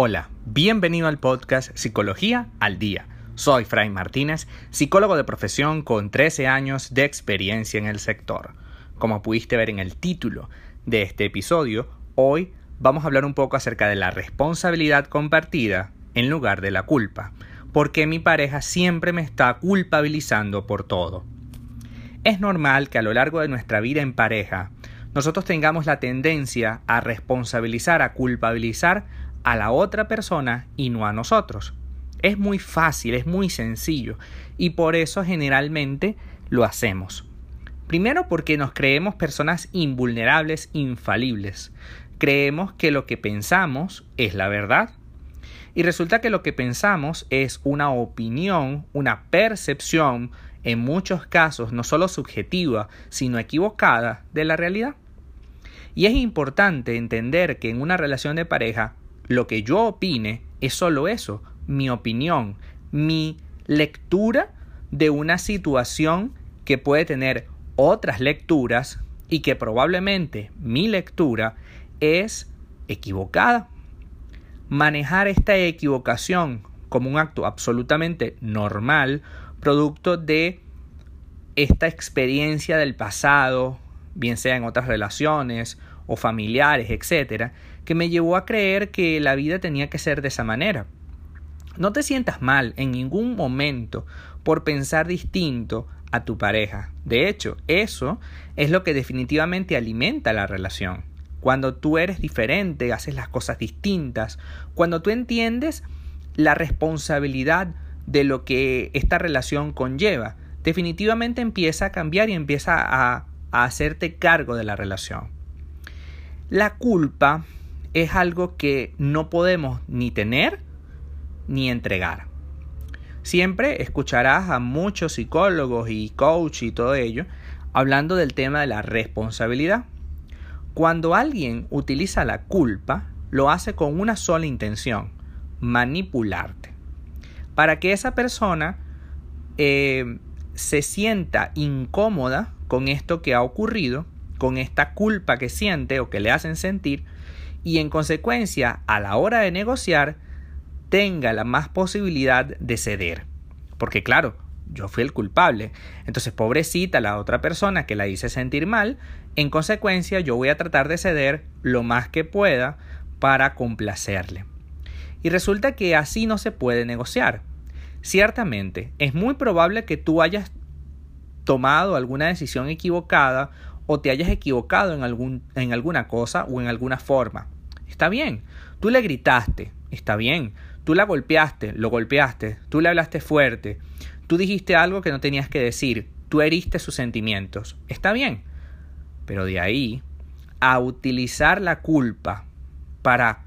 Hola, bienvenido al podcast Psicología al Día. Soy Fray Martínez, psicólogo de profesión con 13 años de experiencia en el sector. Como pudiste ver en el título de este episodio, hoy vamos a hablar un poco acerca de la responsabilidad compartida en lugar de la culpa, porque mi pareja siempre me está culpabilizando por todo. Es normal que a lo largo de nuestra vida en pareja nosotros tengamos la tendencia a responsabilizar, a culpabilizar a la otra persona y no a nosotros. Es muy fácil, es muy sencillo y por eso generalmente lo hacemos. Primero porque nos creemos personas invulnerables, infalibles. Creemos que lo que pensamos es la verdad. Y resulta que lo que pensamos es una opinión, una percepción, en muchos casos no solo subjetiva, sino equivocada de la realidad. Y es importante entender que en una relación de pareja lo que yo opine es solo eso, mi opinión, mi lectura de una situación que puede tener otras lecturas y que probablemente mi lectura es equivocada. Manejar esta equivocación como un acto absolutamente normal, producto de esta experiencia del pasado, bien sea en otras relaciones o familiares, etcétera, que me llevó a creer que la vida tenía que ser de esa manera. No te sientas mal en ningún momento por pensar distinto a tu pareja. De hecho, eso es lo que definitivamente alimenta la relación. Cuando tú eres diferente, haces las cosas distintas, cuando tú entiendes la responsabilidad de lo que esta relación conlleva, definitivamente empieza a cambiar y empieza a, a hacerte cargo de la relación. La culpa es algo que no podemos ni tener ni entregar. Siempre escucharás a muchos psicólogos y coach y todo ello hablando del tema de la responsabilidad. Cuando alguien utiliza la culpa, lo hace con una sola intención, manipularte. Para que esa persona eh, se sienta incómoda con esto que ha ocurrido con esta culpa que siente o que le hacen sentir y en consecuencia a la hora de negociar tenga la más posibilidad de ceder. Porque claro, yo fui el culpable. Entonces, pobrecita la otra persona que la hice sentir mal, en consecuencia yo voy a tratar de ceder lo más que pueda para complacerle. Y resulta que así no se puede negociar. Ciertamente, es muy probable que tú hayas tomado alguna decisión equivocada o te hayas equivocado en, algún, en alguna cosa o en alguna forma. Está bien, tú le gritaste, está bien, tú la golpeaste, lo golpeaste, tú le hablaste fuerte, tú dijiste algo que no tenías que decir, tú heriste sus sentimientos, está bien, pero de ahí a utilizar la culpa para,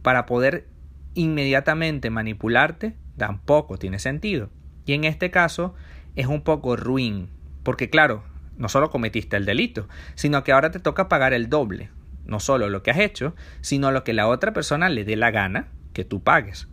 para poder inmediatamente manipularte, tampoco tiene sentido. Y en este caso es un poco ruin, porque claro, no solo cometiste el delito, sino que ahora te toca pagar el doble. No solo lo que has hecho, sino lo que la otra persona le dé la gana que tú pagues.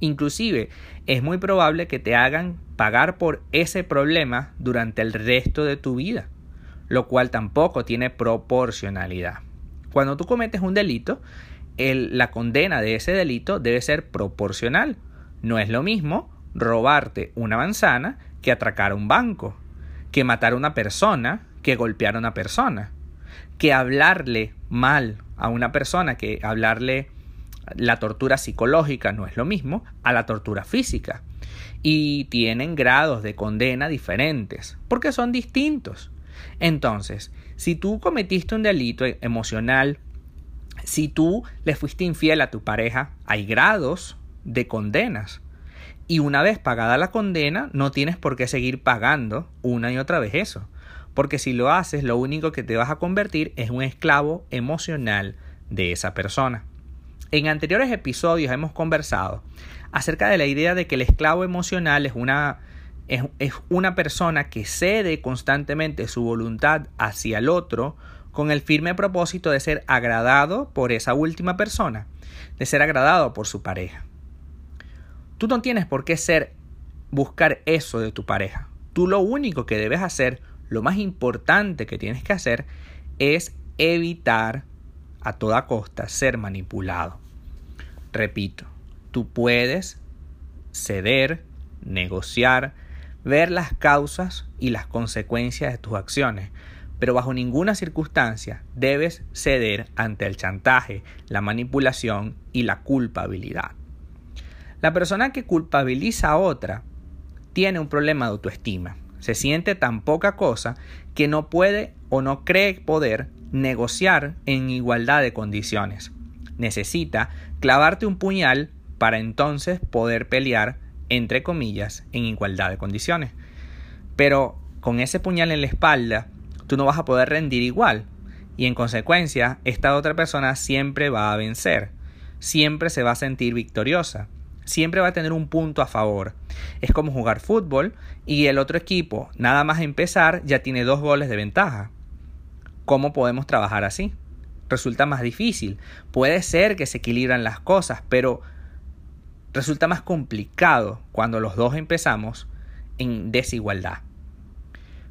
Inclusive es muy probable que te hagan pagar por ese problema durante el resto de tu vida, lo cual tampoco tiene proporcionalidad. Cuando tú cometes un delito, la condena de ese delito debe ser proporcional. No es lo mismo robarte una manzana que atracar un banco que matar a una persona, que golpear a una persona, que hablarle mal a una persona, que hablarle la tortura psicológica no es lo mismo a la tortura física. Y tienen grados de condena diferentes, porque son distintos. Entonces, si tú cometiste un delito emocional, si tú le fuiste infiel a tu pareja, hay grados de condenas. Y una vez pagada la condena, no tienes por qué seguir pagando una y otra vez eso. Porque si lo haces, lo único que te vas a convertir es un esclavo emocional de esa persona. En anteriores episodios hemos conversado acerca de la idea de que el esclavo emocional es una, es, es una persona que cede constantemente su voluntad hacia el otro con el firme propósito de ser agradado por esa última persona, de ser agradado por su pareja. Tú no tienes por qué ser buscar eso de tu pareja. Tú lo único que debes hacer, lo más importante que tienes que hacer es evitar a toda costa ser manipulado. Repito, tú puedes ceder, negociar, ver las causas y las consecuencias de tus acciones, pero bajo ninguna circunstancia debes ceder ante el chantaje, la manipulación y la culpabilidad. La persona que culpabiliza a otra tiene un problema de autoestima. Se siente tan poca cosa que no puede o no cree poder negociar en igualdad de condiciones. Necesita clavarte un puñal para entonces poder pelear, entre comillas, en igualdad de condiciones. Pero con ese puñal en la espalda, tú no vas a poder rendir igual. Y en consecuencia, esta otra persona siempre va a vencer. Siempre se va a sentir victoriosa. Siempre va a tener un punto a favor. Es como jugar fútbol y el otro equipo, nada más empezar, ya tiene dos goles de ventaja. ¿Cómo podemos trabajar así? Resulta más difícil. Puede ser que se equilibran las cosas, pero resulta más complicado cuando los dos empezamos en desigualdad.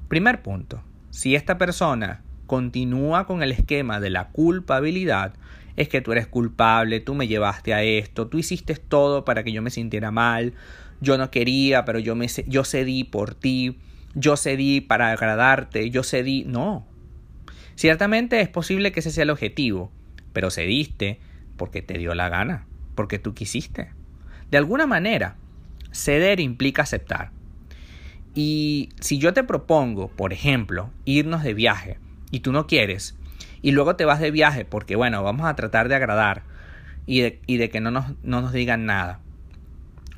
Primer punto. Si esta persona continúa con el esquema de la culpabilidad, es que tú eres culpable, tú me llevaste a esto, tú hiciste todo para que yo me sintiera mal, yo no quería, pero yo, me, yo cedí por ti, yo cedí para agradarte, yo cedí, no. Ciertamente es posible que ese sea el objetivo, pero cediste porque te dio la gana, porque tú quisiste. De alguna manera, ceder implica aceptar. Y si yo te propongo, por ejemplo, irnos de viaje y tú no quieres, y luego te vas de viaje porque, bueno, vamos a tratar de agradar y de, que no nos, no nos digan nada,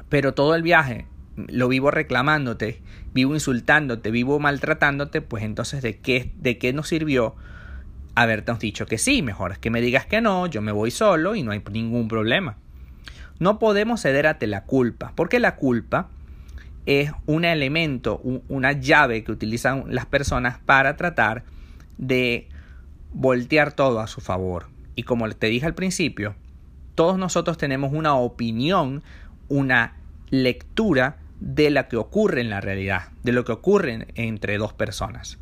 pero todo el viaje lo vivo reclamándote, vivo insultándote, vivo maltratándote, pues entonces ¿de qué, de qué nos sirvió haberte dicho que sí? Mejor es que me digas que no, yo me voy solo y no hay ningún problema. No podemos ceder ante la culpa, porque la culpa es un elemento, una llave que utilizan las personas para tratar de voltear todo a su favor. Y como te dije al principio, todos nosotros tenemos una opinión, una lectura de lo que ocurre en la realidad, de lo que ocurre entre dos personas.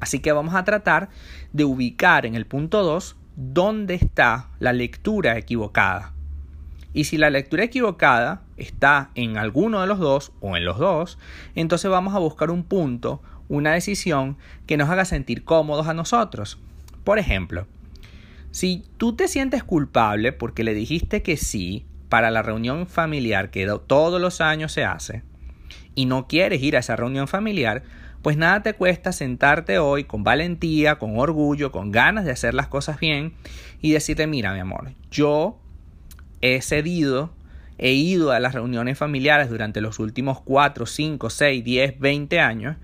Así que vamos a tratar de ubicar en el punto 2 dónde está la lectura equivocada. Y si la lectura equivocada está en alguno de los dos o en los dos, entonces vamos a buscar un punto, una decisión que nos haga sentir cómodos a nosotros. Por ejemplo, si tú te sientes culpable porque le dijiste que sí para la reunión familiar que todos los años se hace y no quieres ir a esa reunión familiar, pues nada te cuesta sentarte hoy con valentía, con orgullo, con ganas de hacer las cosas bien y decirte, mira mi amor, yo he cedido, he ido a las reuniones familiares durante los últimos 4, 5, 6, 10, 20 años,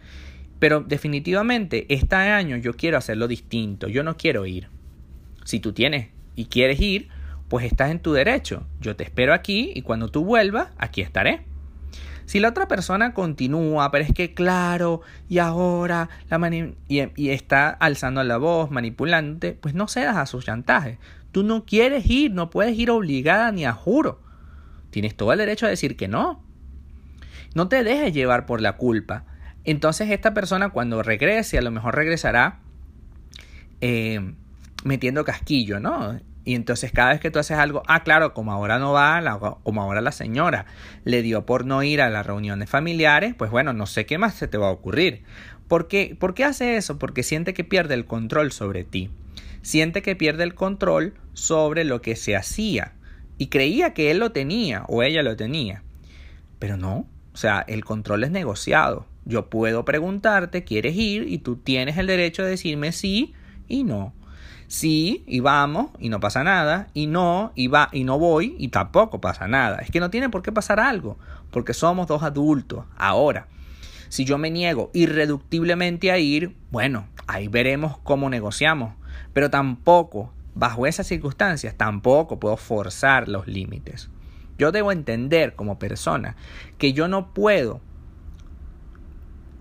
pero definitivamente este año yo quiero hacerlo distinto, yo no quiero ir. Si tú tienes y quieres ir, pues estás en tu derecho. Yo te espero aquí y cuando tú vuelvas, aquí estaré. Si la otra persona continúa, pero es que claro, y ahora, la y, y, está alzando la voz, manipulante, pues no cedas a sus chantajes. Tú no quieres ir, no puedes ir obligada ni a juro. Tienes todo el derecho a decir que no. No te dejes llevar por la culpa. Entonces esta persona cuando regrese, a lo mejor regresará eh, metiendo casquillo, ¿no? Y entonces cada vez que tú haces algo, ah, claro, como ahora no va, como ahora la señora le dio por no ir a las reuniones familiares, pues bueno, no sé qué más se te va a ocurrir. ¿Por qué, ¿Por qué hace eso? Porque siente que pierde el control sobre ti siente que pierde el control sobre lo que se hacía y creía que él lo tenía o ella lo tenía. Pero no, o sea, el control es negociado. Yo puedo preguntarte, ¿quieres ir? Y tú tienes el derecho de decirme sí y no. Sí y vamos y no pasa nada. Y no y va y no voy y tampoco pasa nada. Es que no tiene por qué pasar algo, porque somos dos adultos. Ahora, si yo me niego irreductiblemente a ir, bueno, ahí veremos cómo negociamos pero tampoco, bajo esas circunstancias, tampoco puedo forzar los límites. Yo debo entender como persona que yo no puedo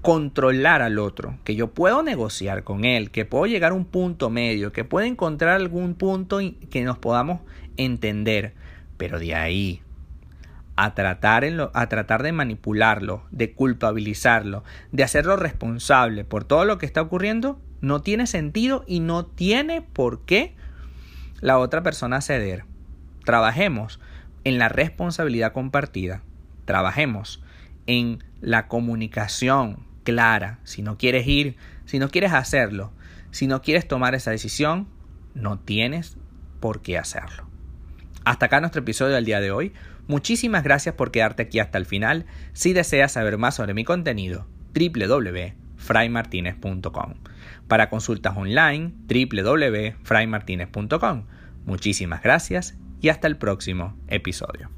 controlar al otro, que yo puedo negociar con él, que puedo llegar a un punto medio, que puedo encontrar algún punto que nos podamos entender, pero de ahí a tratar, a tratar de manipularlo, de culpabilizarlo, de hacerlo responsable por todo lo que está ocurriendo, no tiene sentido y no tiene por qué la otra persona ceder. Trabajemos en la responsabilidad compartida. Trabajemos en la comunicación clara. Si no quieres ir, si no quieres hacerlo, si no quieres tomar esa decisión, no tienes por qué hacerlo. Hasta acá nuestro episodio del día de hoy. Muchísimas gracias por quedarte aquí hasta el final. Si deseas saber más sobre mi contenido, www.fraymartinez.com. Para consultas online, www.fraymartinez.com. Muchísimas gracias y hasta el próximo episodio.